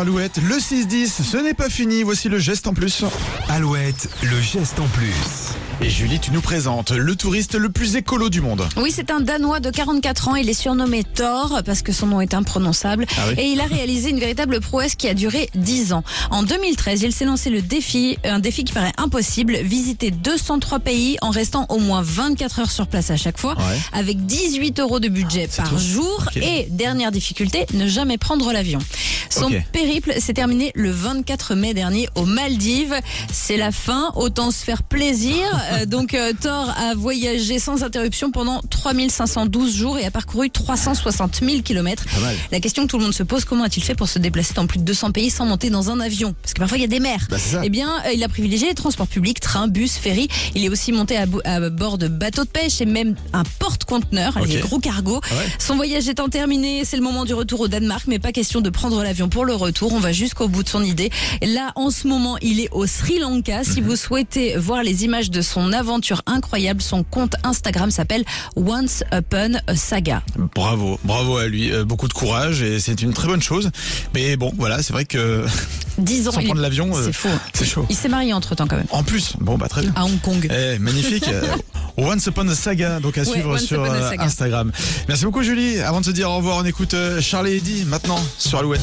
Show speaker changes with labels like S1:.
S1: Alouette. Le 6-10, ce n'est pas fini. Voici le geste en plus.
S2: Alouette, le geste en plus.
S1: Et Julie, tu nous présentes le touriste le plus écolo du monde.
S3: Oui, c'est un Danois de 44 ans. Il est surnommé Thor parce que son nom est imprononçable.
S1: Ah oui
S3: Et il a réalisé une véritable prouesse qui a duré 10 ans. En 2013, il s'est lancé le défi, un défi qui paraît impossible, visiter 203 pays en restant au moins 24 heures sur place à chaque fois,
S1: Ouais.
S3: avec 18 euros de budget
S1: C'est
S3: par
S1: tout
S3: jour. Et dernière difficulté, ne jamais prendre l'avion. Son. Périple s'est terminé le 24 mai dernier aux Maldives. C'est la fin, autant se faire plaisir. Euh, donc euh, Thor a voyagé sans interruption pendant 3512 jours et a parcouru 360 000 kilomètres. La question que tout le monde se pose, comment a-t-il fait pour se déplacer dans plus de 200 pays sans monter dans un avion? Parce que parfois il y a des mers.
S1: Bah.
S3: Eh bien, euh, il a privilégié les transports publics, train, bus, ferry. Il est aussi monté à, bo- à bord de bateaux de pêche et même un porte-conteneur,
S1: Ok.
S3: les gros cargos.
S1: Ah ouais.
S3: Son voyage étant terminé, c'est le moment du retour au Danemark, mais pas question de prendre l'avion pour le retour. On va jusqu'au bout de son idée. Là, en ce moment, il est au Sri Lanka. Si vous souhaitez voir les images de son aventure incroyable, son compte Instagram s'appelle Once Upon a Saga.
S1: Bravo, bravo à lui. Euh, beaucoup de courage et c'est une très bonne chose. Mais bon, voilà, c'est vrai que
S3: 10 ans.
S1: sans
S3: il
S1: prendre l'avion, euh,
S3: C'est faux.
S1: c'est chaud.
S3: Il s'est marié entre temps quand même.
S1: En plus, bon, bah très bien.
S3: À Hong Kong.
S1: Eh, magnifique. Euh, Once Upon a Saga, donc à
S3: Ouais,
S1: suivre
S3: Once
S1: sur. Instagram. Merci beaucoup Julie. Avant de se dire au revoir, on écoute Charlie et Eddie maintenant sur Alouette.